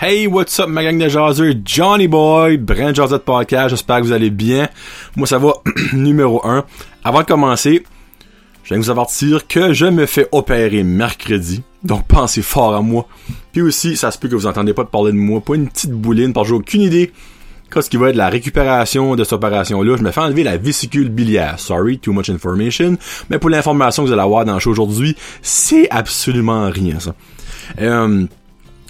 Hey, what's up, ma gang de jaseux? Johnny Boy, Brand Jazette Podcast. J'espère que vous allez bien. Moi, ça va numéro 1. Avant de commencer, je viens vous avertir que je me fais opérer mercredi. Donc, pensez fort à moi. Puis aussi, ça se peut que vous entendez pas de parler de moi. Pas une petite bouline, parce que j'ai aucune idée qu'est-ce qui va être la récupération de cette opération-là. Je me fais enlever la vésicule biliaire. Sorry, too much information. Mais pour l'information que vous allez avoir dans le show aujourd'hui, c'est absolument rien, ça. Euh,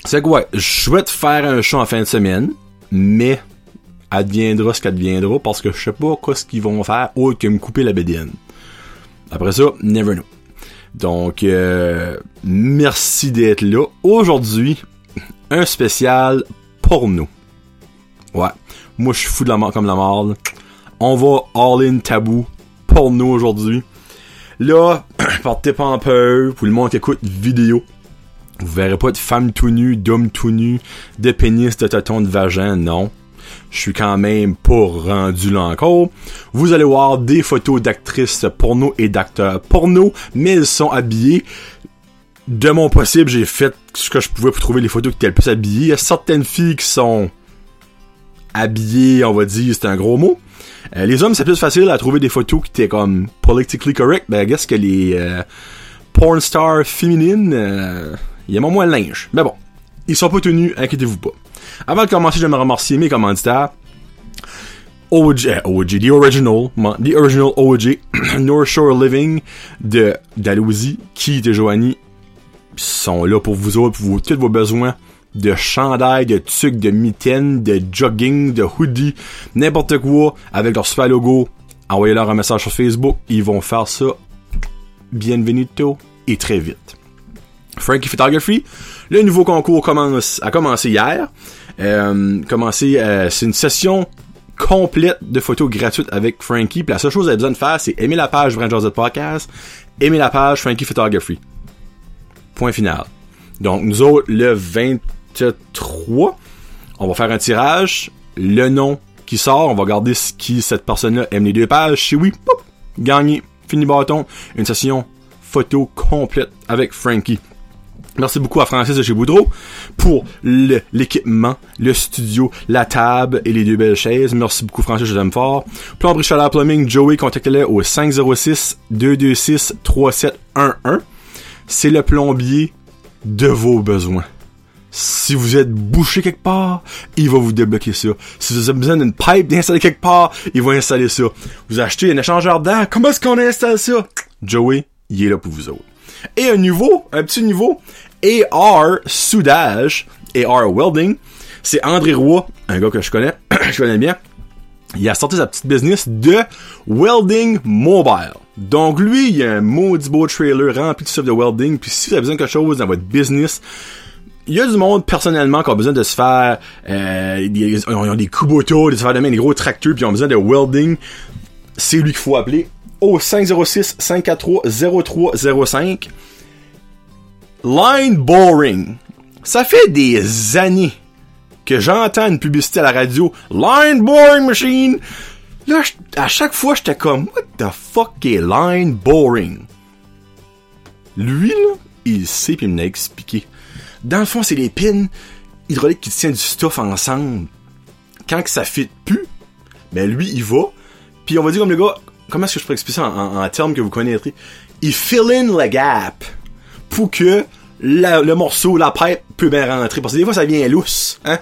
c'est quoi? Je souhaite faire un show en fin de semaine, mais adviendra ce qu'adviendra parce que je sais pas quoi ce qu'ils vont faire autre que me couper la bédienne. Après ça, never know. Donc, euh, merci d'être là. Aujourd'hui, un spécial porno. Ouais. Moi, je suis fou de la mort comme la mort. On va all-in tabou porno aujourd'hui. Là, partez pas en peur pour le monde qui écoute vidéo. Vous verrez pas de femmes tout nues, d'hommes tout nus, de pénis, de tâtons, de vagin, non. Je suis quand même pas rendu là encore. Vous allez voir des photos d'actrices porno et d'acteurs porno, mais ils sont habillés. De mon possible, j'ai fait ce que je pouvais pour trouver les photos qui étaient le plus habillées. Il y a certaines filles qui sont habillées, on va dire, c'est un gros mot. Euh, les hommes, c'est plus facile à trouver des photos qui étaient comme politically correct. Ben, guess que les euh, porn stars féminines, euh, il y a moins de linge. Mais bon, ils sont pas tenus, inquiétez-vous pas. Avant de commencer, je vais me remercier mes commanditaires. OG, eh, OG, The Original, The Original OG, North Shore Living de Dalhousie, qui de Joanie sont là pour vous autres, pour tous vos besoins de chandail, de tucs, de mitaines, de jogging, de hoodie, n'importe quoi, avec leur super logo. Envoyez-leur un message sur Facebook, ils vont faire ça bienvenuto et très vite. Frankie Photography. Le nouveau concours commence, a commencé hier. Euh, euh, c'est une session complète de photos gratuites avec Frankie. La seule chose que vous avez besoin de faire, c'est aimer la page Brand Joseph Podcast, aimer la page Frankie Photography. Point final. Donc, nous autres, le 23, on va faire un tirage. Le nom qui sort, on va regarder ce qui cette personne-là aime les deux pages. Si oui, pop, gagné, fini bâton. Une session photo complète avec Frankie. Merci beaucoup à Francis de chez Boudreau pour l'équipement, le, studio, la table et les deux belles chaises. Merci beaucoup Francis, je t'aime fort. Plomberie Chaleur Plumbing, Joey, contactez-le au 506-226-3711. C'est le plombier de vos besoins. Si vous êtes bouché quelque part, il va vous débloquer ça. Si vous avez besoin d'une pipe d'installer quelque part, il va installer ça. Vous achetez un échangeur d'air, comment est-ce qu'on installe ça? Joey, il est là pour vous autres. Et un nouveau, un petit nouveau, AR Soudage, AR Welding. C'est André Roy, un gars que je connais, je connais bien. Il a sorti sa petite business de welding mobile. Donc lui, il a un maudit beau trailer rempli de stuff de welding. Puis si vous avez besoin de quelque chose dans votre business, il y a du monde personnellement qui a besoin de se faire euh, ils ont des Kubota, de se faire de main des gros tracteurs, puis ils ont besoin de welding. C'est lui qu'il faut appeler au 506 543 0305. Line Boring. Ça fait des années que j'entends une publicité à la radio. Line Boring Machine. Là, à chaque fois, j'étais comme, what the fuck est Line Boring? Lui, là, il sait puis il me l'a expliqué. Dans le fond, c'est les pins hydrauliques qui tiennent du stuff ensemble. Quand que ça fit plus, ben lui, il va. Puis on va dire comme le gars, comment est-ce que je pourrais expliquer ça en, en termes que vous connaîtrez? Il fill in the gap pour que le morceau, la pipe peut bien rentrer. Parce que des fois, ça vient lousse, hein?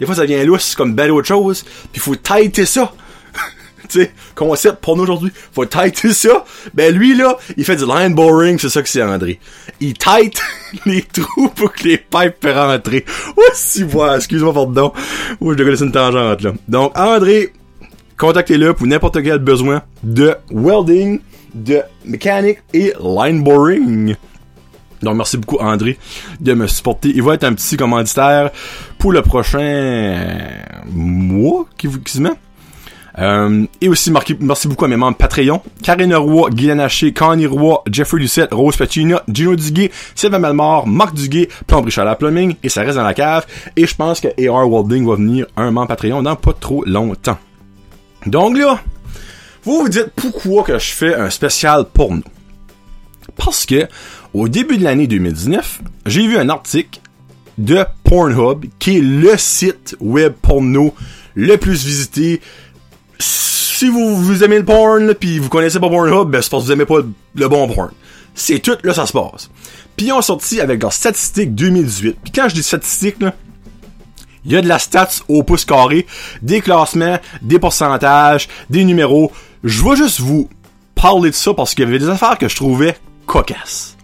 Des fois, ça vient lousse comme belle autre chose. Puis faut tighter ça. tu sais, concept pour nous aujourd'hui. Faut tighter ça. Ben lui, là, il fait du line boring, c'est ça que c'est André. Il tight les trous pour que les pipes puissent rentrer. Oh, si voilà, excuse-moi, pardon. Oh, je dois connais une tangente, là. Donc, André, contactez-le pour n'importe quel besoin de welding, de mécanique et line boring. Donc merci beaucoup André de me supporter. Il va être un petit commanditaire pour le prochain mois qui, qui se met. Euh, et aussi merci beaucoup à mes membres Patreon, Karine Roy, Guylaine Haché, Connie Roy, Jeffrey Lucette, Rose Pacina, Gino Duguay, Sylvain Malmort, Marc Duguay, Plomb la Plumbing, et ça reste dans la cave. Et je pense que AR Welding va venir un membre Patreon dans pas trop longtemps. Donc là, vous vous dites pourquoi que je fais un spécial pour nous. Parce que au début de l'année 2019, j'ai vu un article de Pornhub, qui est le site web porno le plus visité. Si vous, vous aimez le porn, puis vous connaissez pas Pornhub, ben c'est parce que vous aimez pas le bon porn. C'est tout, là, ça se passe. Puis ils ont sorti avec leurs statistiques 2018. Puis quand je dis statistiques, là, il y a de la stats au pouce carré, des classements, des pourcentages, des numéros. Je vais juste vous parler de ça parce qu'il y avait des affaires que je trouvais cocasses.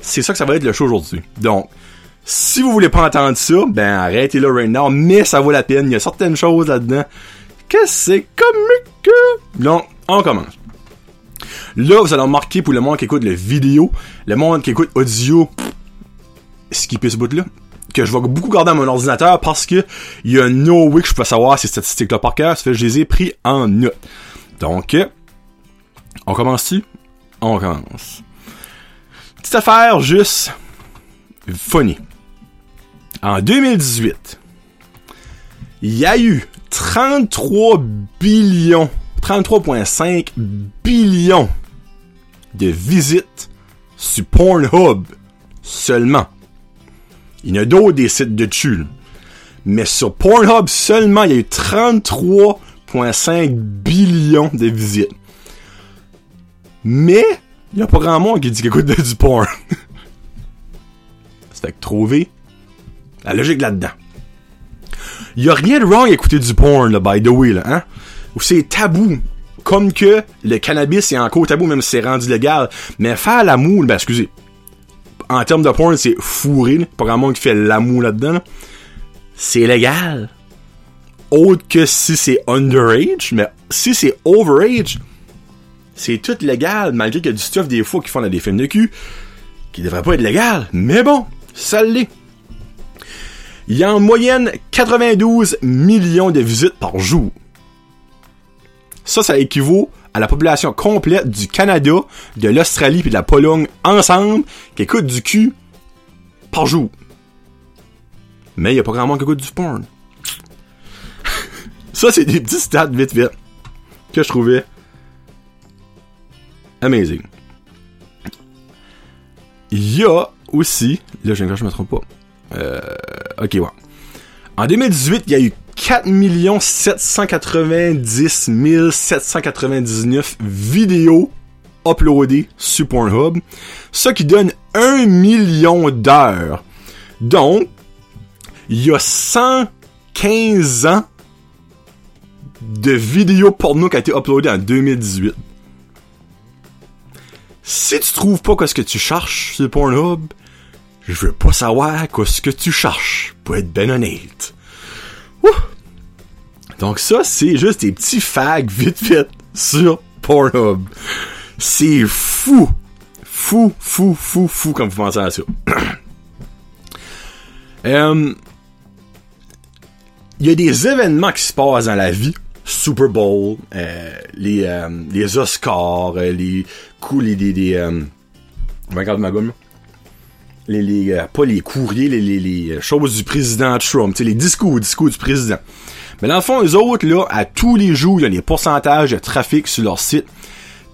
C'est ça que ça va être le show aujourd'hui. Donc, si vous voulez pas entendre ça, ben arrêtez là right now, mais ça vaut la peine. Il y a certaines choses là-dedans que c'est comique. Donc, on commence. Là, vous allez remarquer pour le monde qui écoute le vidéo, le monde qui écoute audio, skipper ce bout-là, que je vais beaucoup garder à mon ordinateur parce que il y a no way que je peux savoir ces statistiques-là par cœur, ça fait que je les ai pris en note. Donc, on commence-tu? On commence. Petite affaire juste funny. En 2018, il y a eu 33 billions, 33,5 billions de visites sur Pornhub seulement. Il y en a d'autres des sites de dessus. Mais sur Pornhub seulement, il y a eu 33,5 billions de visites. Mais, il n'y a pas grand monde qui dit qu'il écoute du porn. C'est que trouver la logique là-dedans. Il y a rien de wrong à écouter du porn, là, by the way, là, hein? C'est tabou. Comme que le cannabis est encore tabou, même si c'est rendu légal. Mais faire l'amour, ben, excusez. En termes de porn, c'est fourré. Pas grand monde qui fait l'amour là-dedans, là. C'est légal. Autre que si c'est underage, mais si c'est overage, c'est tout légal, malgré qu'il y a du stuff des fois qui font dans des films de cul, qui devrait pas être légal. Mais bon, ça l'est. Il y a en moyenne 92 millions de visites par jour. Ça, ça équivaut à la population complète du Canada, de l'Australie et de la Pologne ensemble qui écoute du cul par jour. Mais il y a pas grand monde qui écoute du porn. ça, c'est des petits stats vite vite que je trouvais amazing. Il y a aussi, là je me trompe pas. Euh, ok, ouais. En 2018, il y a eu 4 790 799 vidéos uploadées sur Pornhub, ce qui donne 1 million d'heures. Donc, il y a 115 ans de vidéos porno qui a été uploadées en 2018. Si tu trouves pas ce que tu cherches sur Pornhub, je veux pas savoir ce que tu cherches, pour être ben honnête. Donc ça, c'est juste des petits fags vite vite sur Pornhub. C'est fou. Fou, fou, fou, fou comme vous pensez à ça. Euh, il y a des événements qui se passent dans la vie. Super Bowl, euh, les, euh, les Oscars, les coups, les, les, les regarde ma gomme, les, pas les courriers, les, les, les choses du président Trump, les discours, discours du président. Mais dans le fond, les autres, là, à tous les jours, il y a les pourcentages de trafic sur leur site.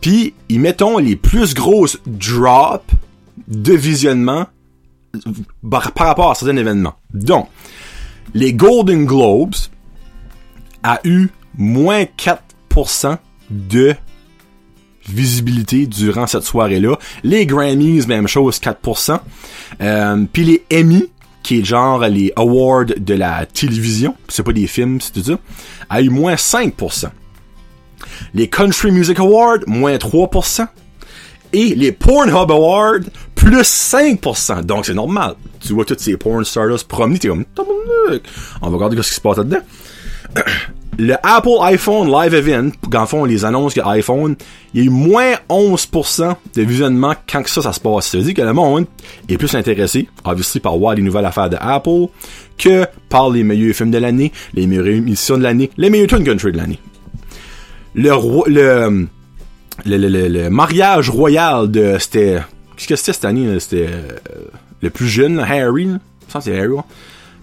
Puis, ils mettent les plus grosses drops de visionnement par rapport à certains événements. Donc, les Golden Globes a eu moins 4% de visibilité durant cette soirée-là. Les Grammys, même chose, 4%. Euh, Puis les Emmy, qui est genre les awards de la télévision, c'est pas des films, c'est tout ça, a eu moins 5%. Les Country Music Awards, moins 3%. Et les Pornhub Awards, plus 5%. Donc c'est normal. Tu vois toutes ces porn stars promener, t'es comme, on va regarder ce qui se passe là-dedans. Le Apple iPhone Live Event, quand font les annonces que iPhone, il y a eu moins 11% de visionnement quand ça, ça se passe. Ça veut dire que le monde est plus intéressé, obviously, par voir les nouvelles affaires de Apple, que par les meilleurs films de l'année, les meilleures émissions de l'année, les meilleurs tune country de l'année. Le, le, le, le, mariage royal de, c'était, qu'est-ce que c'était cette année, c'était, euh, le plus jeune, Harry, c'est Harry,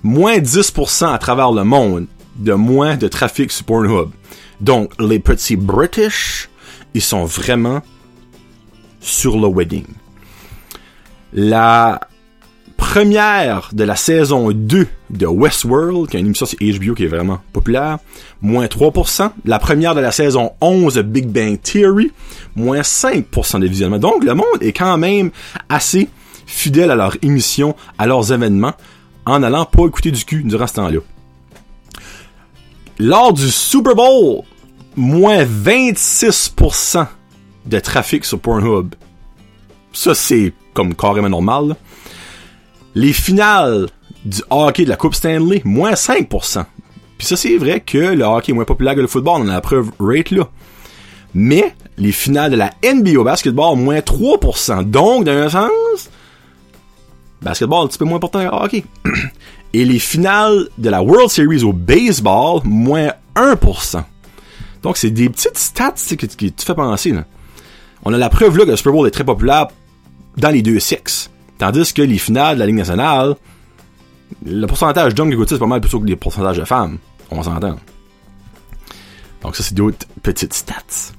moins 10% à travers le monde de moins de trafic sur Pornhub. Donc, les petits British, ils sont vraiment sur le wedding. La première de la saison 2 de Westworld, qui est une émission sur HBO qui est vraiment populaire, moins 3%. La première de la saison 11 de Big Bang Theory, moins 5% de visionnement. Donc le monde est quand même assez fidèle à leur émission, à leurs événements, en allant pas écouter du cul durant ce temps-là. Lors du Super Bowl, moins 26% de trafic sur Pornhub. Ça, c'est comme carrément normal. Les finales du hockey de la Coupe Stanley, moins 5%. Puis ça, c'est vrai que le hockey est moins populaire que le football, on a la preuve rate là. Mais les finales de la NBA au basketball, moins 3%. Donc, dans un sens, basketball un petit peu moins important que le hockey. Et les finales de la World Series au baseball, moins 1%. Donc, c'est des petites stats qui, te fait penser. Là. On a la preuve là que le Super Bowl est très populaire dans les deux sexes. Tandis que les finales de la Ligue nationale, le pourcentage d'hommes qui écoutent c'est pas mal plus haut que les pourcentages de femmes. On s'entend. Donc ça, c'est d'autres petites stats.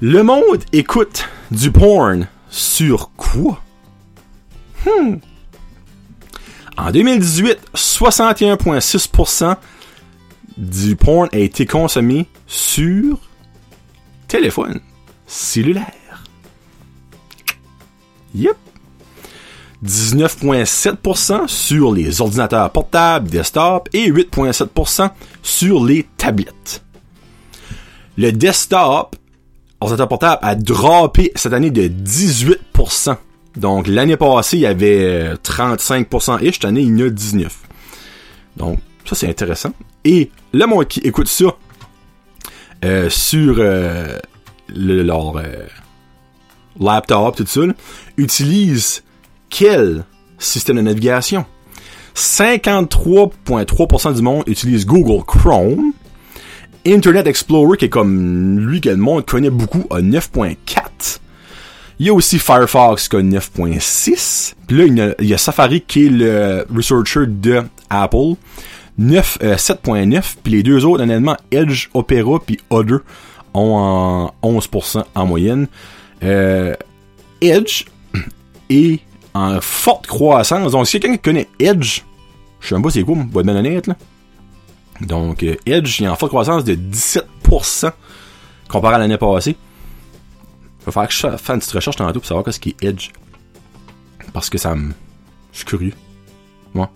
Le monde écoute du porn sur quoi? Hmm. En 2018, 61,6% du porn a été consommé sur téléphone cellulaire. Yep. 19,7% sur les ordinateurs portables, desktop et 8,7% sur les tablettes. Le desktop, ordinateur portable, a droppé cette année de 18%. Donc l'année passée, il y avait 35% et cette année, il y en a 19. Donc ça c'est intéressant. Et le monde qui écoute ça euh, sur euh, le, leur euh, laptop, tout ça, utilise quel système de navigation? 53,3% du monde utilise Google Chrome. Internet Explorer, qui est comme lui que le monde connaît beaucoup, a 9.4. Il y a aussi Firefox qui a 9.6. Puis là, il y, a, Safari qui est le researcher de Apple. 9, 7.9. Euh, puis les deux autres, honnêtement, Edge, Opera puis Other ont en 11% en moyenne. Euh, Edge est en forte croissance. Donc, si quelqu'un connaît Edge, je sais pas c'est quoi, va être bien honnête, là. Donc, euh, Edge est en forte croissance de 17% comparé à l'année passée. Il va falloir que je fasse une petite recherche tantôt pour savoir qu'est-ce qui est Edge. Parce que ça me... Je suis curieux. Moi.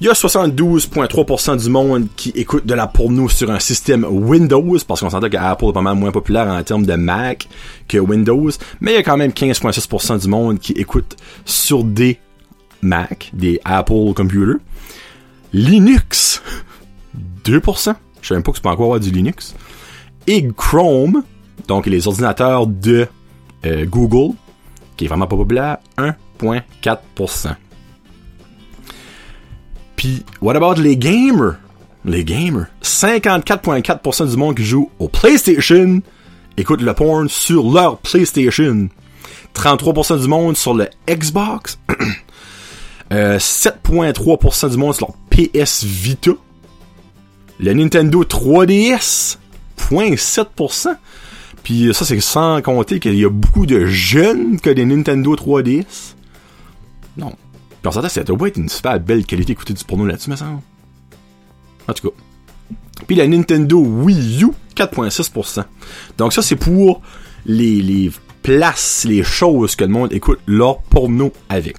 Il y a 72,3% du monde qui écoute de la porno sur un système Windows, parce qu'on s'entend qu'Apple est pas mal moins populaire en termes de Mac que Windows, mais il y a quand même 15,6% du monde qui écoute sur des Mac, des Apple Computers. Linux, 2%. Je sais même pas que c'est pas encore avoir du Linux. Et Chrome, donc les ordinateurs de euh, Google, qui est vraiment pas populaire, 1,4%. Puis, what about les gamers? Les gamers. 54,4% du monde qui joue au PlayStation écoute le porn sur leur PlayStation. 33% du monde sur le Xbox. 7,3% euh, du monde sur leur PS Vita. Le Nintendo 3DS. 0,7%. Puis ça, c'est sans compter qu'il y a beaucoup de jeunes ont des Nintendo 3DS. Non, puis on s'entend, ça doit être une super belle qualité d'écouter du porno là-dessus, mais ça. En tout cas. Puis la Nintendo Wii U, 4.6%. Donc ça, c'est pour les, les places, les choses que le monde écoute leur porno avec.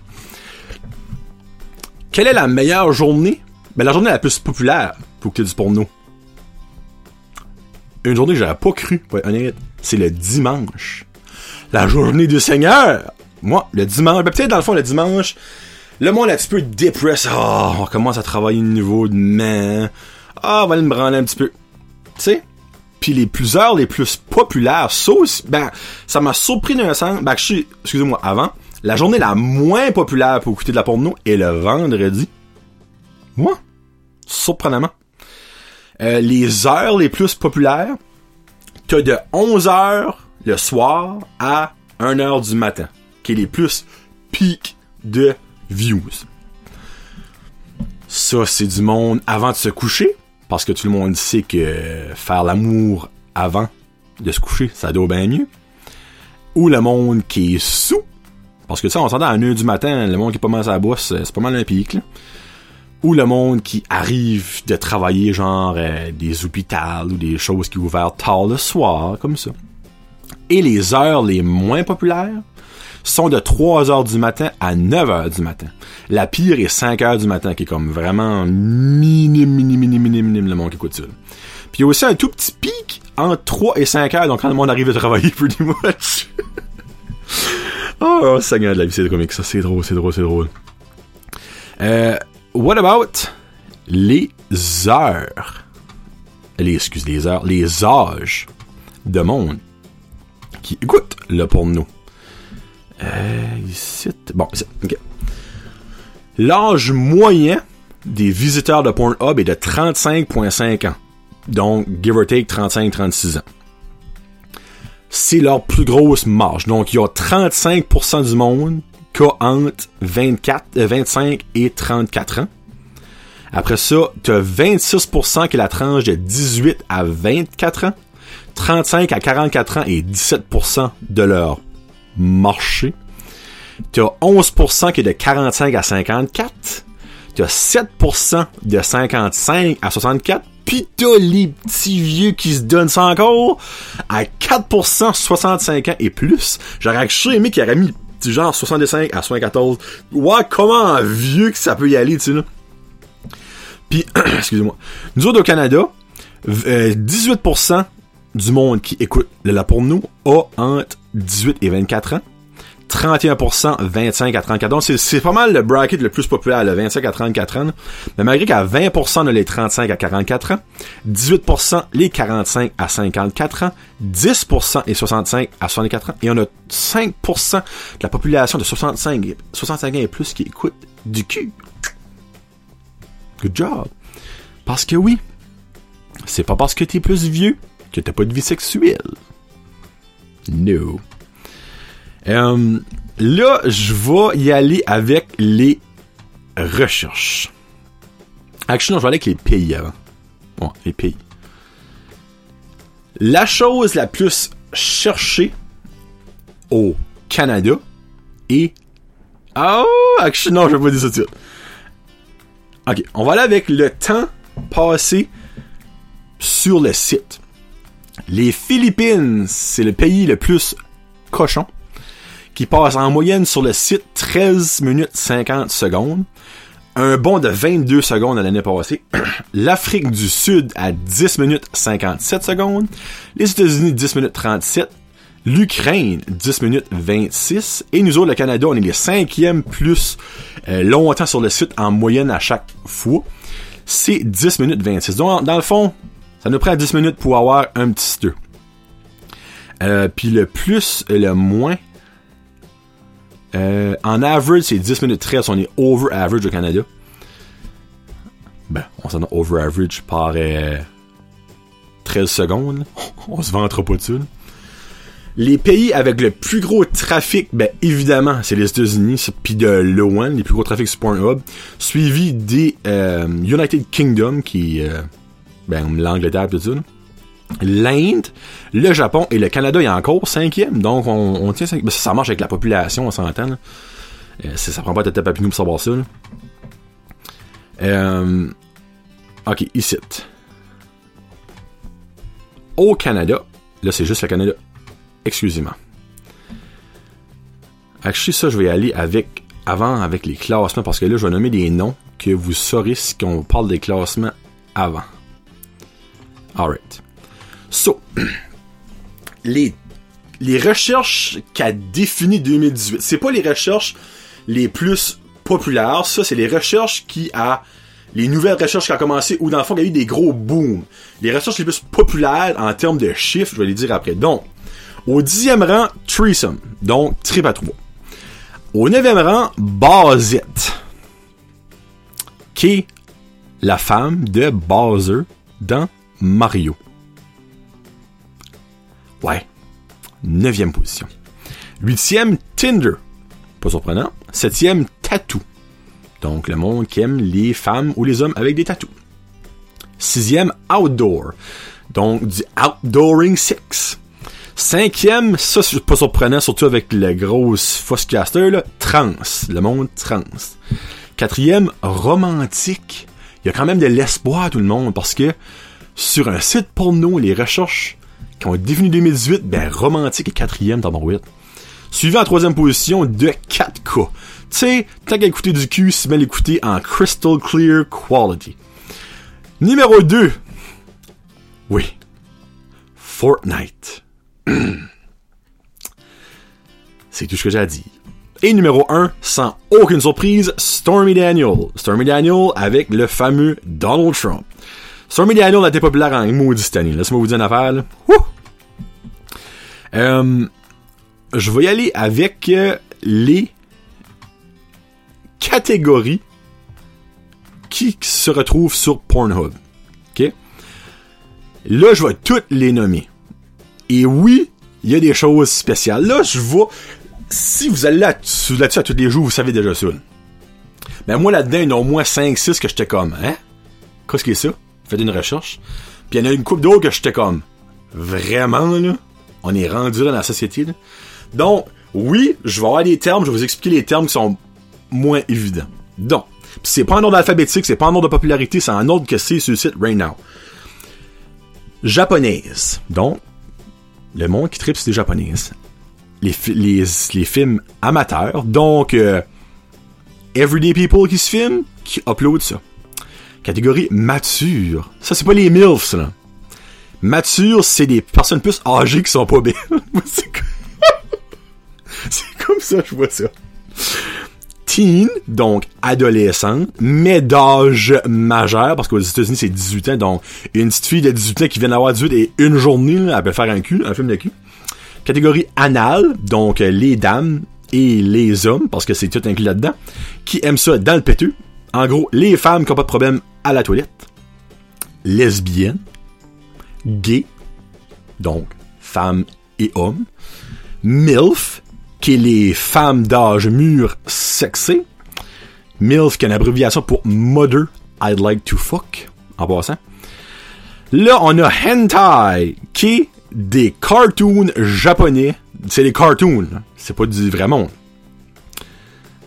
Quelle est la meilleure journée? Ben, la journée la plus populaire pour écouter du porno? Une journée que j'aurais pas cru, pour être honnête, c'est le dimanche. La journée du Seigneur! Moi, le dimanche, ben, peut-être dans le fond, le dimanche, le monde est un petit peu dépressé. Ah, on commence à travailler au niveau de main. Ah, on va aller me branler un petit peu. Tu sais? Puis les plusieurs, les plus populaires, ça ben, ça m'a surpris d'un sens. Ben, je suis, excusez-moi, avant, la journée la moins populaire pour écouter de la porno est le vendredi. Moi? Surprenamment. Euh, les heures les plus populaires, t'as de 11h le soir à 1h du matin, qui est les plus pics de views. Ça, c'est du monde avant de se coucher, parce que tout le monde sait que faire l'amour avant de se coucher, ça doit bien mieux. Ou le monde qui est sous, Parce que ça, on s'entend à 1h du matin, le monde qui est pas mal à la bourse, c'est pas mal un pic, là. Ou le monde qui arrive de travailler, genre, euh, des hôpitaux ou des choses qui ouvrent tard le soir, comme ça. Et les heures les moins populaires sont de 3 heures du matin à 9 heures du matin. La pire est 5 heures du matin, qui est comme vraiment minime, minime, minime, minime, minime le monde qui écoute ça. Puis il y a aussi un tout petit pic entre 3 et 5 heures, donc quand le monde arrive à travailler, pretty much. oh, oh, Seigneur de la vie, c'est comique, ça, c'est drôle, c'est drôle, c'est drôle. Euh, what about les heures? Les, excuse, les heures, les âges de monde qui écoutent le porno. Euh, bon, ok. L'âge moyen des visiteurs de Pornhub est de 35.5 ans. Donc, give or take 35-36 ans. C'est leur plus grosse marge. Donc, il y a 35% du monde qui a entre 24, 25 euh, et 34 ans. Après ça, tu as 26% qui est la tranche de 18 à 24 ans. 35 à 44 ans et 17% de leur marché. Tu as 11% qui est de 45 à 54. Tu as 7% de 55 à 64. Pis t'as les petits vieux qui se donnent ça encore à 4% 65 ans et plus. J'aurais aimé qu'il aurait mis genre 65 à 74. Ouais, comment vieux que ça peut y aller, tu sais. Puis, excusez-moi. Nous autres au Canada, 18% euh, du monde qui écoute pour nous a entre 18 et 24 ans. 31%, 25 à 34 ans. C'est pas mal le bracket le plus populaire, le 25 à 34 ans. Mais malgré qu'à 20% de les 35 à 44 ans, 18% les 45 à 54 ans, 10% les 65 à 64 ans, et on a 5% de la population de 65, 65 ans et plus qui écoute du cul. Good job. Parce que oui, c'est pas parce que t'es plus vieux que t'as pas de vie sexuelle. No. Euh, là, je vais y aller avec les recherches. Actuellement, je vais aller avec les pays avant. Bon, les pays. La chose la plus cherchée au Canada est... Oh, actuellement, non, je vais pas dire ça tout de suite. Ok, on va aller avec le temps passé sur le site. Les Philippines, c'est le pays le plus cochon qui passe en moyenne sur le site 13 minutes 50 secondes. Un bond de 22 secondes l'année passée. L'Afrique du Sud à 10 minutes 57 secondes. Les États-Unis 10 minutes 37. L'Ukraine 10 minutes 26. Et nous autres, le Canada, on est les cinquièmes plus euh, longtemps sur le site en moyenne à chaque fois. C'est 10 minutes 26. Donc, dans le fond, ça nous prend 10 minutes pour avoir un petit 2. Euh, Puis le plus et le moins, euh, en average, c'est 10 minutes 13. On est over average au Canada. Ben, on s'en a over average par 13 euh, secondes. on se vantera pas dessus. Les pays avec le plus gros trafic, ben évidemment, c'est les États-Unis, puis de loin, les plus gros trafics sur Pornhub, suivi des euh, United Kingdom, qui ben l'Angleterre tout ça l'Inde, le Japon et le Canada est encore cinquième. Donc, on, tient cinquième. Ça marche avec la population, on s'entend. Euh, ça prend pas de tête à pour savoir ça. Euh, ok, ici. Au Canada, là c'est juste le Canada exclusivement. Actually, ça, je vais aller avec avant avec les classements parce que là, je vais nommer des noms que vous saurez si on parle des classements avant. Alright. So, les, recherches qu'a défini 2018, c'est pas les recherches les plus populaires, ça, c'est les recherches qui a les nouvelles recherches qui ont commencé ou dans le fond, il y a eu des gros booms. Les recherches les plus populaires en termes de chiffres, je vais les dire après. Donc, au dixième rang, Threesome, donc trip à trois. Au neuvième rang, Bazette, qui est la femme de Bowser dans Mario. Ouais. Neuvième position. Huitième, Tinder. Pas surprenant. Septième, Tattoo. Donc, le monde qui aime les femmes ou les hommes avec des tatous. Sixième, Outdoor. Donc, du Outdooring Sex. Cinquième, ça c'est pas surprenant, surtout avec le gros Fosscaster, là, trans, le monde trans. Quatrième, romantique. Il y a quand même de l'espoir tout le monde, parce que sur un site porno, les recherches qui ont été 2018, ben romantique est quatrième dans mon Suivi en troisième position de 4K. Tu tant qu'à écouter du cul, c'est bien l'écouter en crystal clear quality. Numéro 2. Oui. Fortnite. c'est tout ce que j'ai à dire. Et numéro 1, sans aucune surprise, Stormy Daniel. Stormy Daniel avec le fameux Donald Trump. Stormy Daniel a été populaire en maudit cette année. Laisse-moi vous dire une affaire. Euh, je vais y aller avec euh, les catégories qui se retrouvent sur Pornhub. OK? Là, je vais toutes les nommer. Et oui, il y a des choses spéciales. Là, je vois si vous allez là-dessus, là à tous les jours, vous savez déjà ça. Mais moi, là-dedans, il y en a au moins 5-6 que j'étais comme, hein? Qu'est-ce que c'est ça? Faites une recherche. Puis il y en a une couple d'autres que j'étais comme, vraiment, là? On est rendu dans la société, là. Donc, oui, je vais avoir des termes, je vais vous expliquer les termes qui sont moins évidents. Donc, c'est pas un ordre alphabétique, c'est pas un ordre de popularité, c'est un ordre que c'est sur le site right now. Japonaise. Donc, le monde qui tripe, c'est des japonaises les, les, films amateurs. Donc, euh, Everyday People qui se filment, qui upload ça. Catégorie mature. Ça, c'est pas les MILFs, là. Mature, c'est des personnes plus âgées qui sont pas belles. c'est comme ça, je vois ça. Teen, donc adolescent, mais d'âge majeur, parce qu'aux États-Unis, c'est 18 ans, donc une petite fille de 18 ans qui vient d'avoir 18 et une journée, elle peut faire un cul, un film de cul. Catégorie anal, donc les dames et les hommes, parce que c'est tout inclus là-dedans, qui aiment ça dans le péteux. En gros, les femmes qui n'ont pas de problème à la toilette. Lesbiennes. Gay. Donc, femmes et hommes. MILF, qui est les femmes d'âge mûr sexées. MILF, qui est une abréviation pour Mother I'd Like to Fuck, en passant. Là, on a Hentai, qui est des cartoons japonais. C'est des cartoons, c'est pas du vrai monde.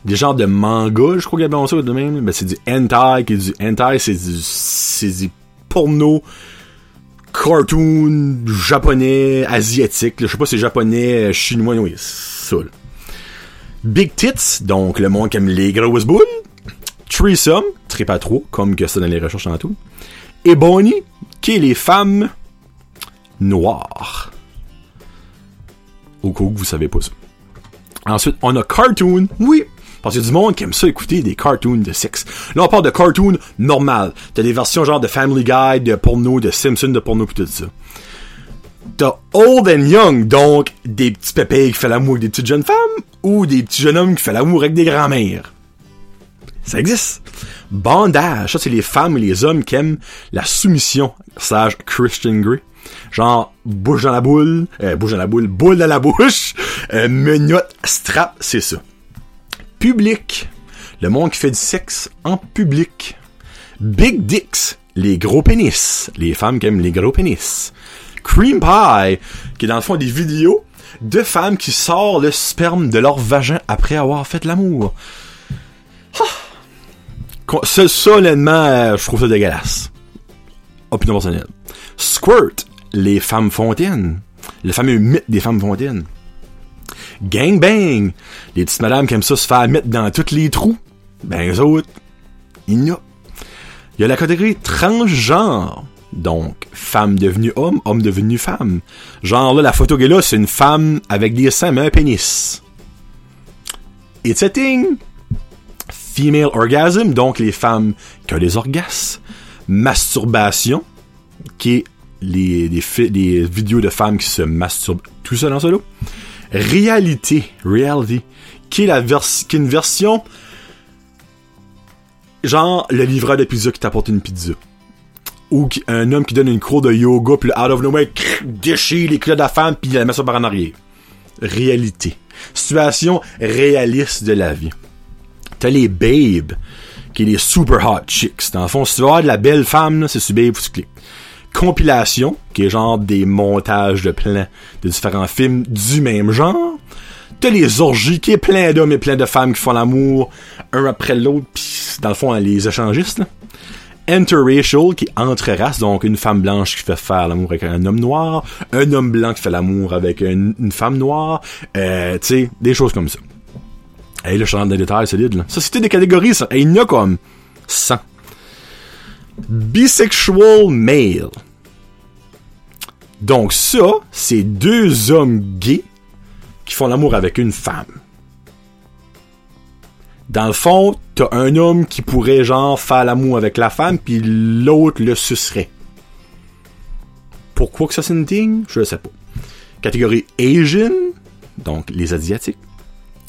Des genres de manga, je crois qu'il y a ça de même. Ben, c'est du hentai, qui c'est du, porno cartoon japonais, asiatique. Je sais pas si c'est japonais, chinois, oui, ça. Big Tits, donc le monde qui aime les grosses boules. Threesome, très pas trop, comme que ça dans les recherches en tout. Et Bonnie, qui est les femmes noir. Au cas où vous savez pas ça. Ensuite, on a cartoon. Oui, parce y a du monde qui aime ça écouter des cartoons de sexe. Là, on parle de cartoon normal. T'as des versions genre de Family Guy, de porno, de Simpson, de porno, pis tout ça. T'as old and young, donc des petits pépés qui font l'amour avec des petites jeunes femmes, ou des petits jeunes hommes qui font l'amour avec des grands-mères. Ça existe. Bandage, ça c'est les femmes et les hommes qui aiment la soumission, sage Christian Grey. Genre, bouche dans la boule, euh, bouche dans la boule, boule dans la bouche, euh, menotte, strap, c'est ça. Public. Le monde qui fait du sexe en public. Big dicks. Les gros pénis. Les femmes qui aiment les gros pénis. Cream pie. Qui est dans le fond des vidéos de femmes qui sortent le sperme de leur vagin après avoir fait l'amour. Ah. Ça, honnêtement, euh, je trouve ça dégueulasse. Opinion personnelle. Squirt les femmes fontaines. Le fameux mythe des femmes fontaines. Gang bang! Les petites madames qui aiment ça se faire mettre dans tous les trous. Ben, eux autres, il y a. Il y a la catégorie transgenre. Donc, femme devenue homme, homme devenu femme. Genre là, la photo qui est là, c'est une femme avec des seins mais un pénis. It's a thing. Female orgasm, donc les femmes qui ont des orgasmes. Masturbation, qui est les, les, vidéos de femmes qui se masturbent, tout ça dans ce lot. Réalité, reality, qui est, la qui est une version genre le livreur de pizza qui t'apporte une pizza. Ou un homme qui donne une cour de yoga, puis out of nowhere, déchire les clés de la femme, puis il la met ça par en arrière. Réalité. Situation réaliste de la vie. T'as les babes, qui est les super hot chicks. Dans le fond, si tu veux de la belle femme, c'est sur babe, faut. Compilation, qui est genre des montages de plans de différents films du même genre. T'as les orgies, qui est plein d'hommes et plein de femmes qui font l'amour un après l'autre, pis dans le fond, les échangistes. Interracial, qui est entre races, donc une femme blanche qui fait faire l'amour avec un homme noir, un homme blanc qui fait l'amour avec une, femme noire, euh, tu sais, des choses comme ça. Et là, je rentre dans les détails solides, là. Ça, c'était des catégories, ça. Et il y en a comme 100. Bisexual male. Donc ça, c'est deux hommes gays qui font l'amour avec une femme. Dans le fond, t'as un homme qui pourrait genre faire l'amour avec la femme, puis l'autre le sucerait. Pourquoi que ça c'est une thing? Je sais pas. Catégorie Asian, donc les Asiatiques.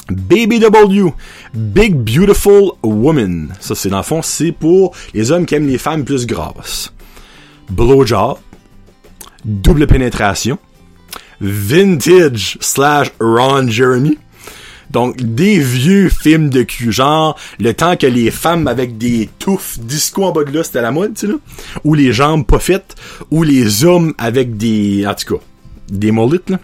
Baby W, Big Beautiful Woman. Ça, c'est dans le fond, c'est pour les hommes qui aiment les femmes plus grasses. Blowjob, double pénétration, vintage slash Ron Jeremy. Donc, des vieux films de cul, genre le temps que les femmes avec des touffes disco en bas de là, c'était la mode, tu sais. Ou les jambes pas faites, ou les hommes avec des, en tout cas, des mullets, là.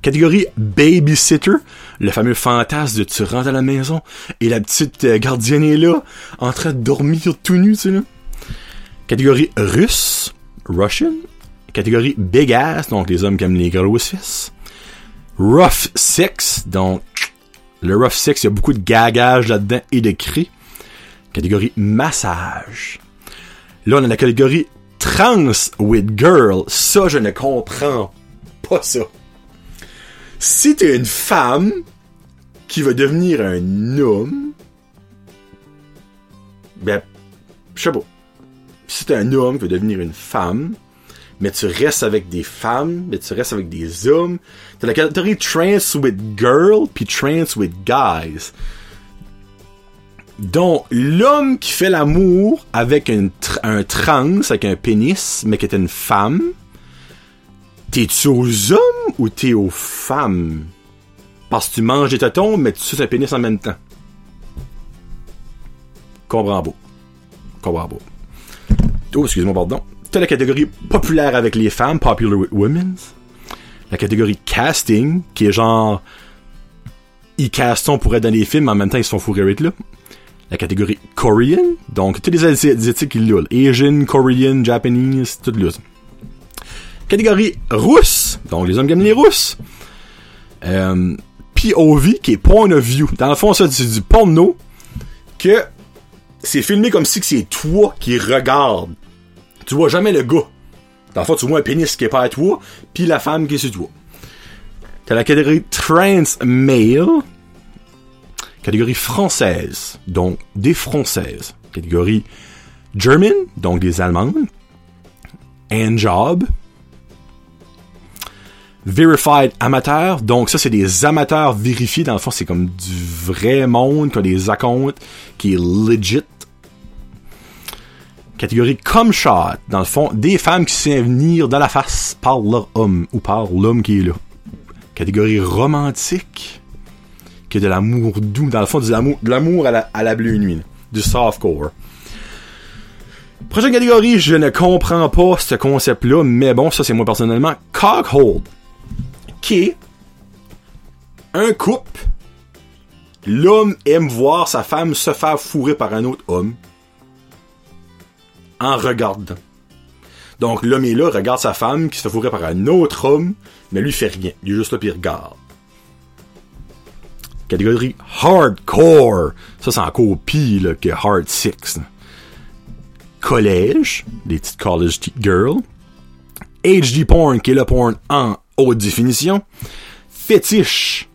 Catégorie Babysitter, le fameux fantasme de tu rentres à la maison et la petite euh, gardienne est là, en train de dormir tout nu, tu sais là. Catégorie russe, Russian. Catégorie Big Ass, donc les hommes qui aiment les grosses fesses. Rough Sex, donc le Rough Sex, il y a beaucoup de gagage là-dedans et de cris. Catégorie Massage. Là, on a la catégorie Trans with Girl. Ça, je ne comprends pas ça si t'es une femme qui veut devenir un homme, ben, je sais. Si t'es un homme qui veut devenir une femme, mais tu restes avec des femmes, mais tu restes avec des hommes, t'as la catégorie trans with girl, puis trans with guys. Donc, l'homme qui fait l'amour avec un, un trans, avec un pénis, mais qui est une femme, T'es-tu aux hommes ou t'es aux femmes? Parce que tu manges des tatons, mais tu suces un pénis en même temps. Comprends pas. Comprends pas. Oh, excuse-moi, pardon. T'as la catégorie populaire avec les femmes, popular with women. La catégorie casting, qui est genre. Ils castent pour être dans les films, en même temps, ils se font fourrer avec là. La catégorie Korean, donc tous les asiatiques qui l'ont. Asian, Korean, Japanese, tout là. Catégorie rousse, donc les hommes aiment les rousses. Euh, POV, qui est point of view. Dans le fond, ça, c'est du porno que c'est filmé comme si c'est toi qui regarde. Tu vois jamais le gars. Dans le fond, tu vois un pénis qui est pas à toi, puis la femme qui est sur toi. T'as la catégorie trans male. Catégorie française, donc des françaises. Catégorie German, donc des allemandes. And job, Verified Amateur. Donc ça, c'est des amateurs vérifiés. Dans le fond, c'est comme du vrai monde qui a des accounts qui est legit. Catégorie Come Shot. Dans le fond, des femmes qui se venir dans la face par leur homme ou par l'homme qui est là. Catégorie romantique. Qui est de l'amour doux. Dans le fond, de l'amour, à la, à la bleue nuit. Du softcore. Prochaine catégorie, je ne comprends pas ce concept-là, mais bon, ça c'est moi personnellement. Cockhold un couple. L'homme aime voir sa femme se faire fourrer par un autre homme en regardant. Donc l'homme est là, regarde sa femme qui se fait fourrer par un autre homme, mais lui fait rien. Il est juste là puis regarde. Catégorie hardcore. Ça c'est encore pire que hard six. Collège, des petites college girls. HD porn, qui est le porn en haute définition. Fétiche.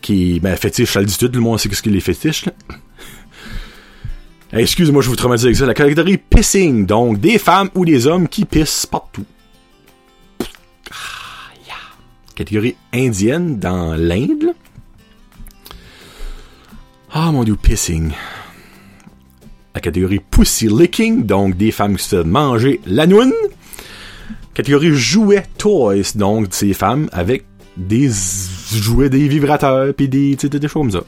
Qui, ben, fétiche, ça le dit tout, le monde sait ce que les fétiches, là. Excusez-moi, je vous traumatise avec ça. La catégorie pissing, donc des femmes ou des hommes qui pissent partout. Ah, catégorie indienne dans l'Inde. Ah mon dieu, pissing. La catégorie pussy licking, donc des femmes qui se mangent la noune. Catégorie jouets toys, donc ces femmes avec des jouets, des vibrateurs, puis des, choses comme ça.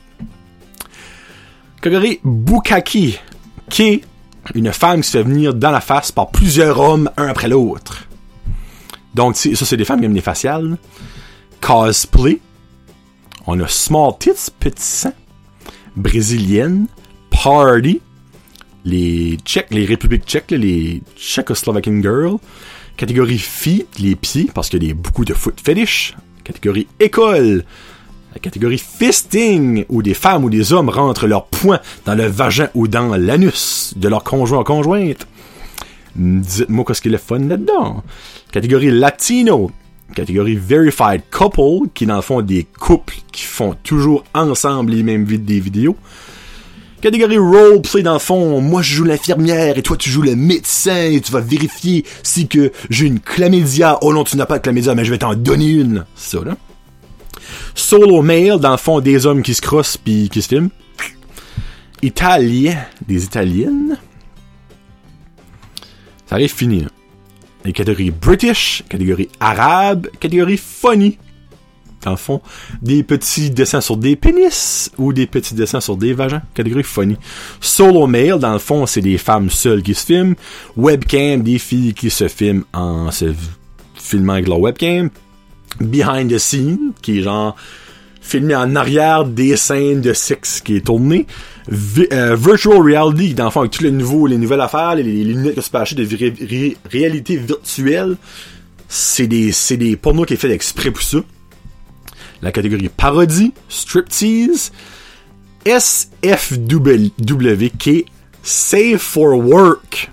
Catégorie Bukaki, qui est une femme qui se fait venir dans la face par plusieurs hommes, un après l'autre. Donc, ça, c'est des femmes qui aiment les faciales. Cosplay. On a Small Tits, Petit Sang. Brésilienne. Party. Les Tchèques, les Républiques tchèques, les Czechoslovakian Girl. Catégorie filles, les pieds, parce qu'il y a beaucoup de foot fetish. Catégorie école. La catégorie fisting, où des femmes ou des hommes rentrent leurs poings dans le vagin ou dans l'anus de leur conjoint conjointe. Dites-moi qu'est-ce qu'il est fun là-dedans. Catégorie latino. Catégorie verified couple, qui dans le fond des couples qui font toujours ensemble les mêmes des vidéos. Catégorie roleplay, dans le fond, moi je joue l'infirmière et toi tu joues le médecin et tu vas vérifier si que j'ai une chlamydia. Oh non, tu n'as pas de chlamydia, mais je vais t'en donner une. Ça, là. Solo male, dans le fond, des hommes qui se crossent puis qui se filment. Italien, des italiennes. Ça arrive fini. Les catégories British, catégorie arabe, catégorie funny. Dans le fond, des petits dessins sur des pénis ou des petits dessins sur des vagins. Catégorie funny. Solo male, dans le fond, c'est des femmes seules qui se filment. Webcam, des filles qui se filment en se filmant avec leur webcam behind the scene, qui est genre filmé en arrière des scènes de sexe qui est tourné. Euh, virtual reality, dans le fond, avec tous les nouveaux, les nouvelles affaires, les, lunettes que peux acheter de réalité virtuelle. C'est des, c'est des pornos qui est fait exprès pour ça. La catégorie parodie, striptease, SFW, qui est Save for Work.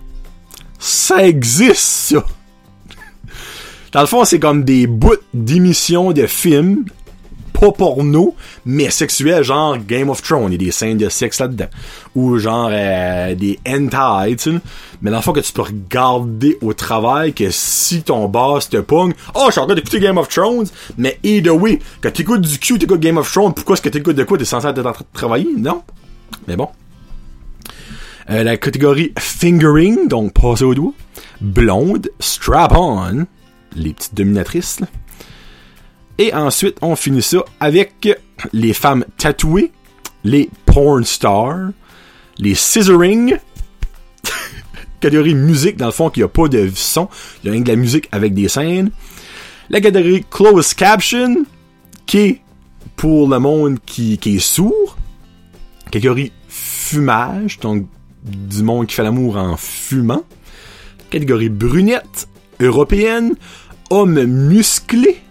Ça existe, ça! Dans le fond, c'est comme des bouts d'émissions de films, pas porno, mais sexuels, genre Game of Thrones, il y a des scènes de sexe là-dedans. Ou genre euh, des hentai, tu sais. Mais dans le fond, que tu peux regarder au travail, que si ton boss te pogne, oh, je suis en train d'écouter Game of Thrones, mais either way, quand t'écoutes du Q, t'écoutes Game of Thrones, pourquoi est-ce que t'écoutes de quoi? T'es censé être en train de travailler? Non. Mais bon. Euh, la catégorie fingering, donc passer au doigt. Blonde, strap-on, les petites dominatrices. Et ensuite, on finit ça avec les femmes tatouées, les porn stars, les scissoring, catégorie musique, dans le fond, qu'il n'y a pas de son, il y a rien que de la musique avec des scènes. La catégorie closed caption, qui est pour le monde qui, qui est sourd. Catégorie fumage, donc du monde qui fait l'amour en fumant. Catégorie brunette, européenne, homme musclé,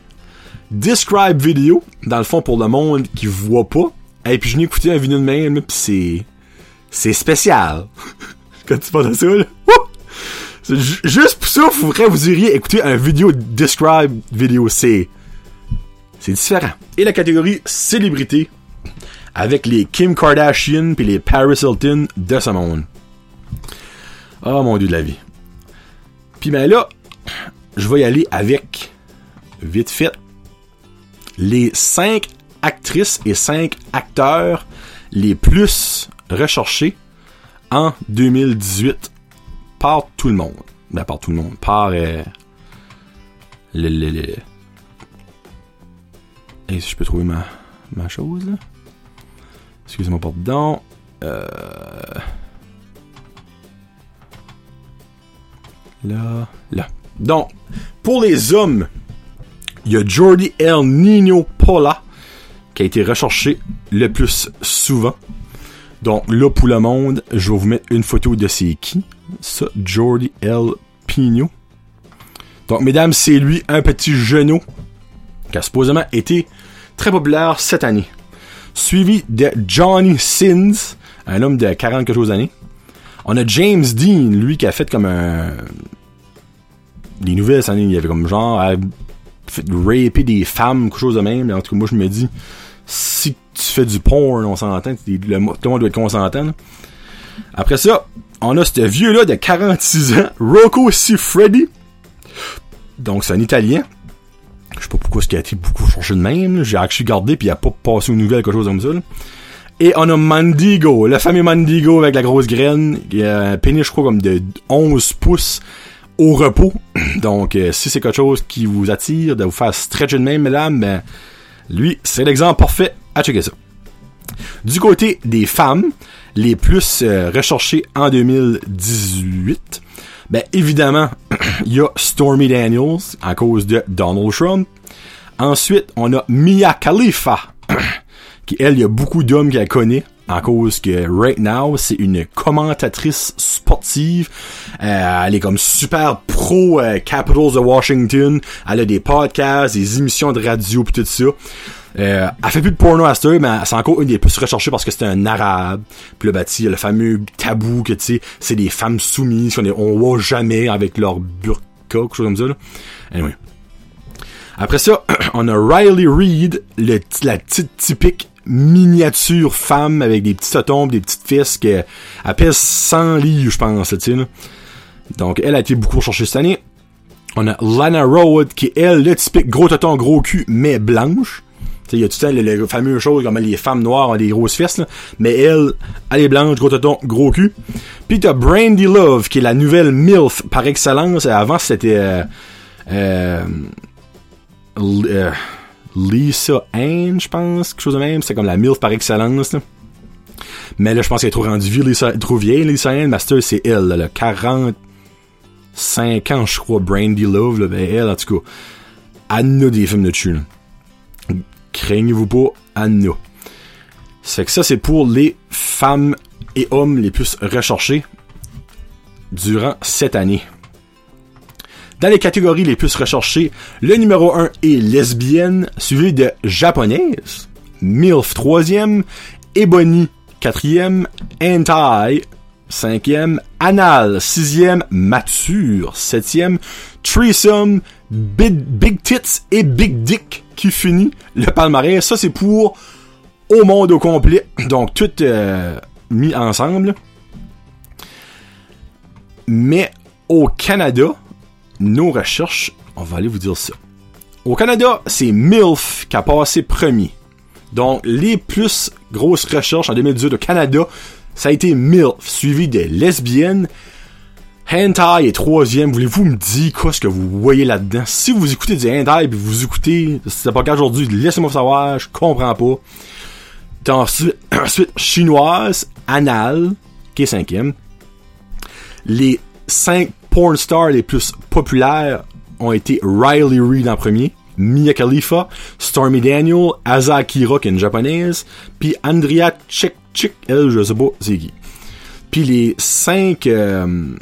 describe vidéo, dans le fond pour le monde qui voit pas. Et puis je n'ai écouté un vidéo de même, pis c'est c'est spécial. Quand tu penses à ça, là. Juste pour ça, vous, vous iriez écouter un vidéo describe vidéo, c'est c'est différent. Et la catégorie célébrité avec les Kim Kardashian puis les Paris Hilton de ce monde. Oh mon dieu de la vie. Puis ben là, je vais y aller avec, vite fait, les cinq actrices et cinq acteurs les plus recherchés en 2018 par tout le monde. Ben, par tout le monde. Par euh. Et si je peux trouver ma, ma chose, là. Excusez-moi, pardon. Euh... Là, là. Donc, pour les hommes, il y a Jordi El Nino Pola qui a été recherché le plus souvent. Donc là, pour le monde, je vais vous mettre une photo de c'est qui. Ça, Jordi El Pino. Donc, mesdames, c'est lui, un petit genou qui a supposément été très populaire cette année. Suivi de Johnny Sins, un homme de 40 quelque chose. On a James Dean, lui, qui a fait comme un, des nouvelles cette année, il y avait comme genre à raper des femmes, quelque chose de même. En tout cas, moi, je me dis, si tu fais du porn, on s'entend, le, le monde doit être consentant. Après ça, on a ce vieux-là de 46 ans, Rocco Siffredi. Donc, c'est un Italien. Je sais pas pourquoi ce qui a été beaucoup changé de même. J'ai actually gardé, puis il a pas passé aux nouvelles, quelque chose comme ça. Et on a Mandigo, la famille Mandigo avec la grosse graine. Il a un pénis, je crois, comme de 11 pouces au repos. Donc, euh, si c'est quelque chose qui vous attire, de vous faire stretcher de même, mesdames, ben, lui, c'est l'exemple parfait à checker ça. Du côté des femmes, les plus euh, recherchées en 2018, ben évidemment, il y a Stormy Daniels à cause de Donald Trump. Ensuite, on a Mia Khalifa, qui elle, il y a beaucoup d'hommes qui la connaissent en cause que right now c'est une commentatrice sportive. Euh, elle est comme super pro euh, Capitals de Washington. Elle a des podcasts des émissions de radio pis tout ça. Euh, elle fait plus de porno à cette mais c'est encore une des plus recherchées parce que c'est un arabe. Puis là, ben, le fameux tabou que tu sais c'est des femmes soumises qu'on on voit jamais avec leur burqa quelque chose comme ça là. anyway. Après ça, on a Riley Reid, le, la petite typique miniature femme avec des petits tombes, des petites fesses qui elle pèse 100 livres, je pense, tu. Donc, elle a été beaucoup cherchée cette année. On a Lana Road, qui est, elle, le typique gros toton, gros cul, mais blanche. Il y a tout le temps les, fameuses choses comme les femmes noires ont des grosses fesses, mais elle, elle est blanche, gros toton, gros cul. Puis t'as Brandy Love, qui est la nouvelle MILF par excellence. Avant, c'était... Euh, euh, euh Lisa Anne, je pense, quelque chose de même. C'est comme la MILF par excellence. Mais là, je pense qu'elle est trop rendue vieille, Lisa, trop vieille, Lisa Anne. Master, c'est elle, là, 45 ans, je crois, Brandy Love. Ben, elle, en tout cas, Anna des films de dessus. Craignez-vous pas, Anna. C'est que ça, c'est pour les femmes et hommes les plus recherchés durant cette année. Dans les catégories les plus recherchées, le numéro 1 est lesbienne, suivi de japonaise, MILF 3e, Ebony 4e, Hentai 5e, Anal 6e, Mature 7e, Threesome, Big, Tits et Big Dick qui finit le palmarès. Ça c'est pour au monde au complet, donc tout euh, mis ensemble. Mais au Canada, nos recherches, on va aller vous dire ça. Au Canada, c'est MILF qui a passé premier. Donc, les plus grosses recherches en 2018 au Canada, ça a été MILF, suivi de lesbiennes. Hentai est troisième. Voulez-vous me dire quoi ce que vous voyez là-dedans? Si vous écoutez du hentai et vous écoutez, c'est pas qu'aujourd'hui, laissez-moi savoir, je comprends pas. Ensuite, chinoise, anal, qui est cinquième. Les cinq porn stars les plus populaires ont été Riley Reid en premier, Mia Khalifa, Stormy Daniel, Asa Akira qui une japonaise, puis Andrea Chik Chik, elle je sais pas c'est qui. Puis les cinq euh,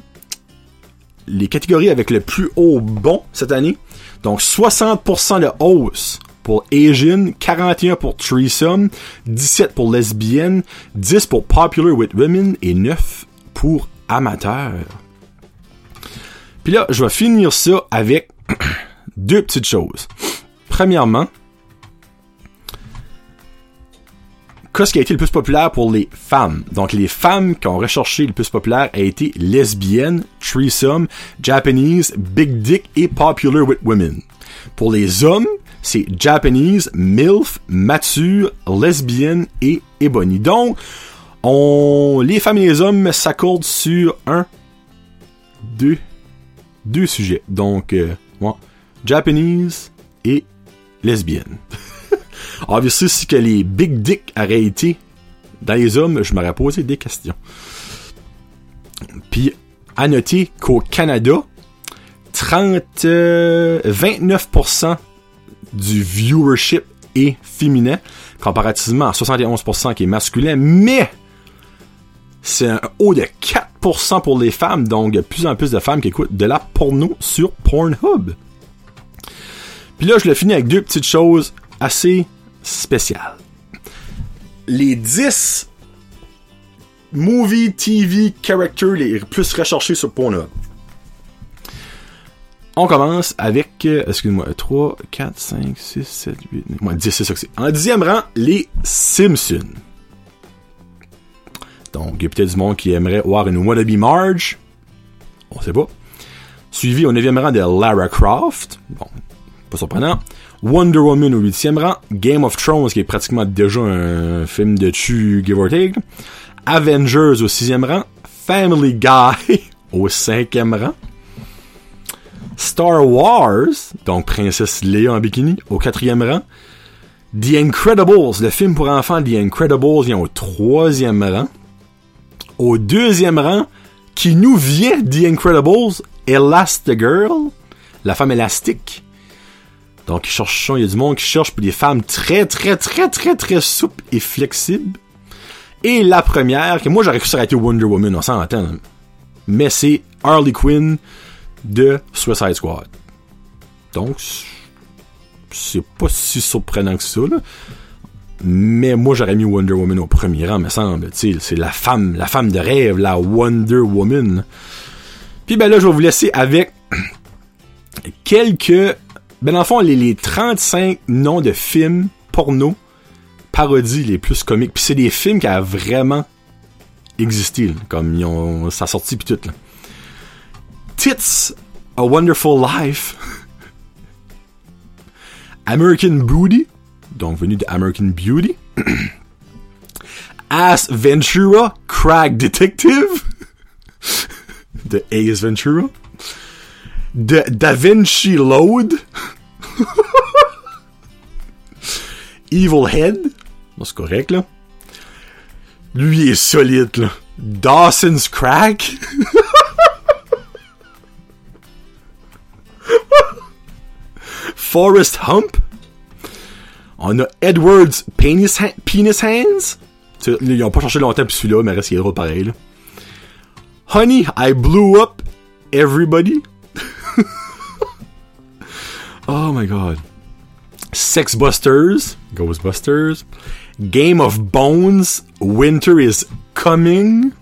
les catégories avec le plus haut bon cette année, donc 60% de hausse pour Asian, 41 pour threesome, 17 pour lesbienne, 10 pour popular with women et 9 pour amateur. Puis là, je vais finir ça avec deux petites choses. Premièrement, qu'est-ce qui a été le plus populaire pour les femmes? Donc, les femmes qui ont recherché le plus populaire a été lesbienne, threesome, Japanese, big dick et popular with women. Pour les hommes, c'est Japanese, MILF, mature, lesbienne et ebony. Donc, on, les femmes et les hommes s'accordent sur un, deux, deux sujets. Donc, euh, Japanese et lesbienne. Obviously, si que les big dick auraient été dans les hommes, je m'aurais posé des questions. Puis, à noter qu'au Canada, 30, 29% euh, du viewership est féminin, comparativement à 71% qui est masculin, mais c'est un haut de 4% pour les femmes, donc de plus en plus de femmes qui écoutent de la porno sur Pornhub. Puis là, je le finis avec deux petites choses assez spéciales. Les 10 movie TV characters les plus recherchés sur Pornhub. On commence avec, euh, excuse-moi, 3, 4, 5, 6, 7, 8, 9, 10, c'est ça que c'est. En dixième rang, les Simpsons. Donc, il y a peut-être du monde qui aimerait voir une wannabe Marge. On sait pas. Suivi au 9e rang de Lara Croft. Bon, pas surprenant. Wonder Woman au 8e rang. Game of Thrones, qui est pratiquement déjà un film de tu give or take. Avengers au 6e rang. Family Guy au 5e rang. Star Wars, donc Princesse Leia en bikini, au 4e rang. The Incredibles, le film pour enfants The Incredibles vient au troisième rang. Au deuxième rang, qui nous vient The Incredibles, Elastigirl, la femme élastique. Donc, il y a du monde qui cherche pour des femmes très, très, très, très, très souples et flexibles. Et la première, que moi j'aurais cru ça été Wonder Woman, on s'entend. Mais c'est Harley Quinn de Suicide Squad. Donc, c'est pas si surprenant que ça, là. Mais moi, j'aurais mis Wonder Woman au premier rang, me semble. C'est la femme, la femme de rêve, la Wonder Woman. Puis ben là, je vais vous laisser avec quelques... Ben dans le fond, les, les 35 noms de films porno parodies les plus comiques. Puis c'est des films qui ont vraiment existé, comme ils ont sa sortie puis tout. Tits, A Wonderful Life, American Booty, donc venu de American Beauty, Ass Ventura, Crack Detective, de Ace Ventura, de Da Vinci Load, Evil Head, c'est correct, là. Lui, est solide, là. Dawson's Crack. Forest Hump. On a Edward's Penis, penis Hands? Ils ont pas cherché longtemps pour celui-là, mais reste, il est pareil. Honey, I blew up everybody. oh my god. Sexbusters, Ghostbusters, Game of Bones, Winter is Coming.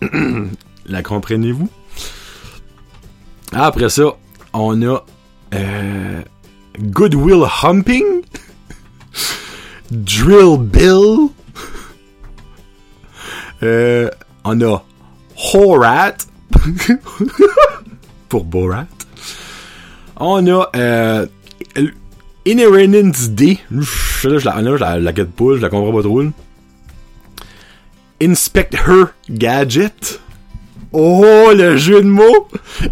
La comprenez-vous? Après ça, on a euh, Goodwill Humping, Drill Bill, euh, on a Horat pour Borat. On a euh, D. Là, je la, là, je la, la je la comprends pas trop. Inspect Her Gadget. Oh, le jeu de mots!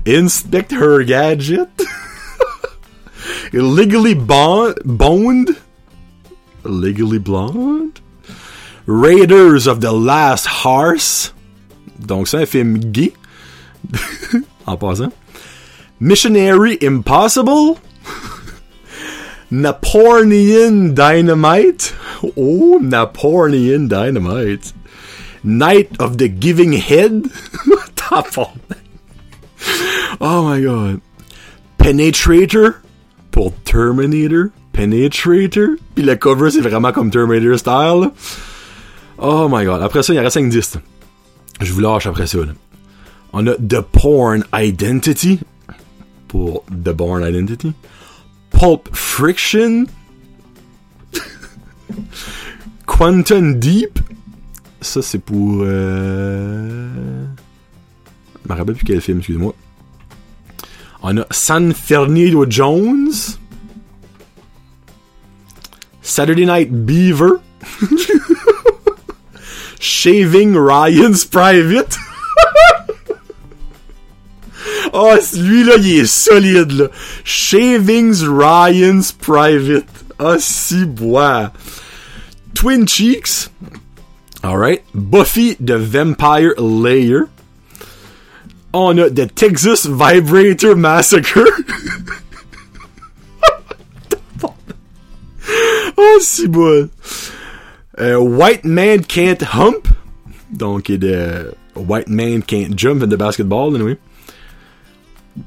Inspect Her Gadget. Legally bond, Boned. Legally Blonde. Raiders of the Last Horse. Donc, c'est un film gay. en passant. Missionary Impossible. Napoleon Dynamite. Oh, Napoleon Dynamite. Night of the Giving Head. Top Oh my god. Penetrator pour Terminator. Penetrator? Puis le cover, c'est vraiment comme Terminator style. Oh my god. Après ça, il y a 5 disques. Je vous lâche après ça. On a The Porn Identity. Pour The Born Identity. Pulp Friction, Quantum Deep, ça c'est pour... Euh... Je me rappelle plus quel film, excusez-moi. On a San Fernando Jones, Saturday Night Beaver, Shaving Ryan's Private. Oh, lui-là, il est solide, là. Shavings Ryan's Private. Ah, si, bois. Twin Cheeks. Alright. Buffy the Vampire Layer. On a The Texas Vibrator Massacre. oh, si. Euh, White Man Can't Hump. Donc, il White Man Can't Jump in the basketball, anyway.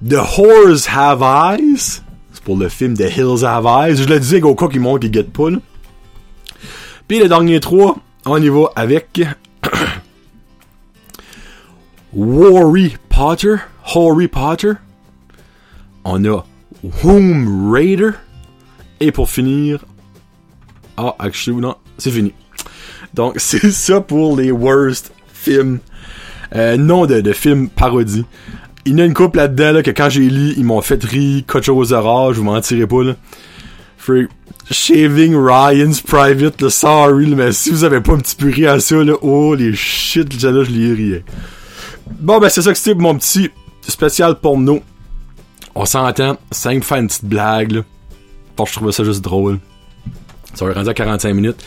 The Whores Have Eyes. C'est pour le film The Hills Have Eyes. Je le disais, Goku qui monte pas, Puis le dernier trois, on y va avec Worry Potter. Harry Potter. On a Womb Raider. Et pour finir. Ah, actually, non, c'est fini. Donc, c'est ça pour les worst films. Euh, nom de, de films parodie. Il y en a une couple là-dedans là, que quand j'ai lu, ils m'ont fait rire, coach aux horreurs, je vous mentirai pas là. Freak. Shaving Ryan's Private, le sorry, mais si vous avez pas un petit peu ri à ça, là, oh les shit, là, je l'ai ri. Bon, ben c'est ça que c'était mon petit spécial porno. On s'entend, me fait une petite blague, là. Je trouvais ça juste drôle. Ça va rendre à 45 minutes.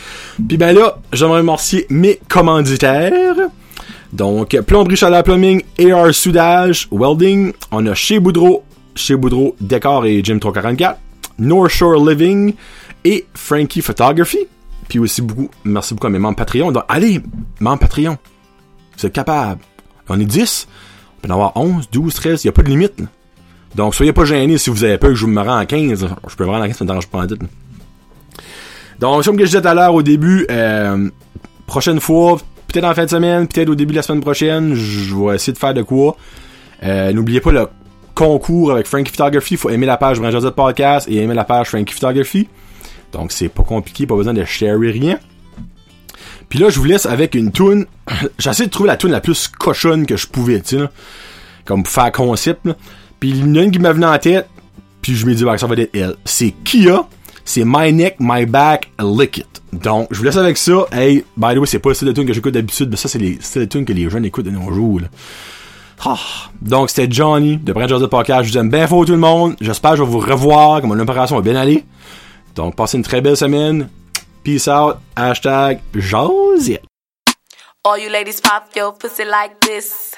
Puis ben là, j'aimerais remercier mes commanditaires. Donc, plomberie chaleur plumbing, AR soudage, welding. On a chez Boudreau, chez Boudreau, décor et Gym 344. North Shore Living et Frankie Photography. Puis aussi beaucoup, merci beaucoup à mes membres Patreon. Donc, allez, membres Patreon. Vous êtes capables. On est 10. On peut en avoir 11, 12, 13. Il n'y a pas de limite. Donc, soyez pas gênés si vous avez peur que je me rends à 15. Je peux me rendre à 15, ça me dérange pas en tête. Donc, comme je disais tout à l'heure au début, euh, prochaine fois, peut-être en fin de semaine, peut-être au début de la semaine prochaine, je vais essayer de faire de quoi. Euh, N'oubliez pas le concours avec Frankie Photography. Il faut aimer la page Brand Josette Podcast et aimer la page Frankie Photography. Donc, c'est pas compliqué, pas besoin de share rien. Puis là, je vous laisse avec une tune. J'essaie de trouver la tune la plus cochonne que je pouvais, tu sais, Comme pour faire concept. Puis il y en a une qui m'a venu en tête. Puis je me dis, bah, ça va être elle. C'est Kia c'est My Neck, My Back, Lick It. Donc, je vous laisse avec ça. Hey, by the way, c'est pas le style de tune que j'écoute d'habitude, mais ça, c'est les styles de tune que les jeunes écoutent de nos jours. Ah. Donc, c'était Johnny de Brand Joseph Podcast. Je vous aime bien fort tout le monde. J'espère que je vais vous revoir, que mon opération va bien aller. Donc, passez une très belle semaine. Peace out. Hashtag Josette. All you ladies pop your pussy like this.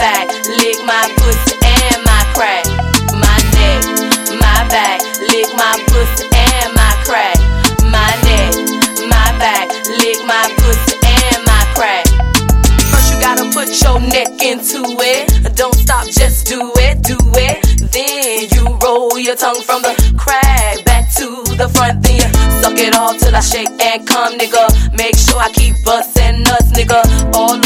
back, lick my pussy and my crack. My neck, my back, lick my pussy and my crack. My neck, my back, lick my pussy and my crack. First you gotta put your neck into it. Don't stop, just do it, do it. Then you roll your tongue from the crack back to the front. Then you suck it all till I shake and come, nigga. Make sure I keep bustin' nuts, nigga, all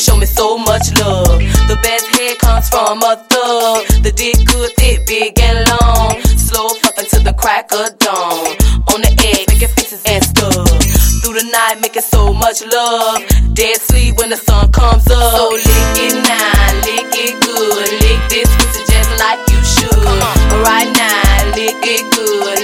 show me so much love. The best head comes from a thug. The dick good, thick, big and long. Slow fucking to the crack of dawn. On the edge, making faces and stuff. Through the night, making so much love. Dead sleep when the sun comes up. So lick it now, lick it good. Lick this pussy just like you should. Right now, lick it good.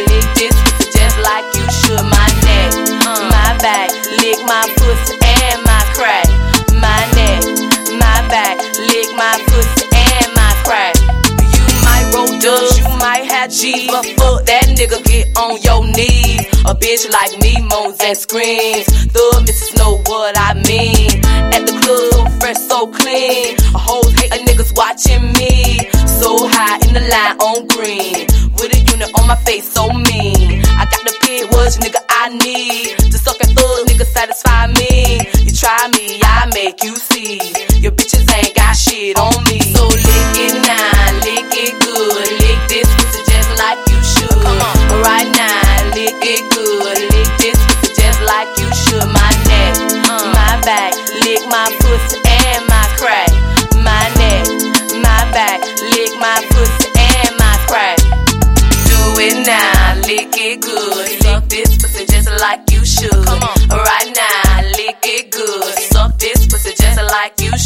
But fuck that nigga, get on your knees. A bitch like me moans and screams. The missus know what I mean. At the club, fresh, so clean. A hoes hate a niggas watching me. So high in the line on green. With a unit on my face, so mean. I got the pit was nigga I need. To suck and thug, nigga satisfy me. You try me, I make you see. Your bitches ain't got shit on me. So lick it now, lick it good.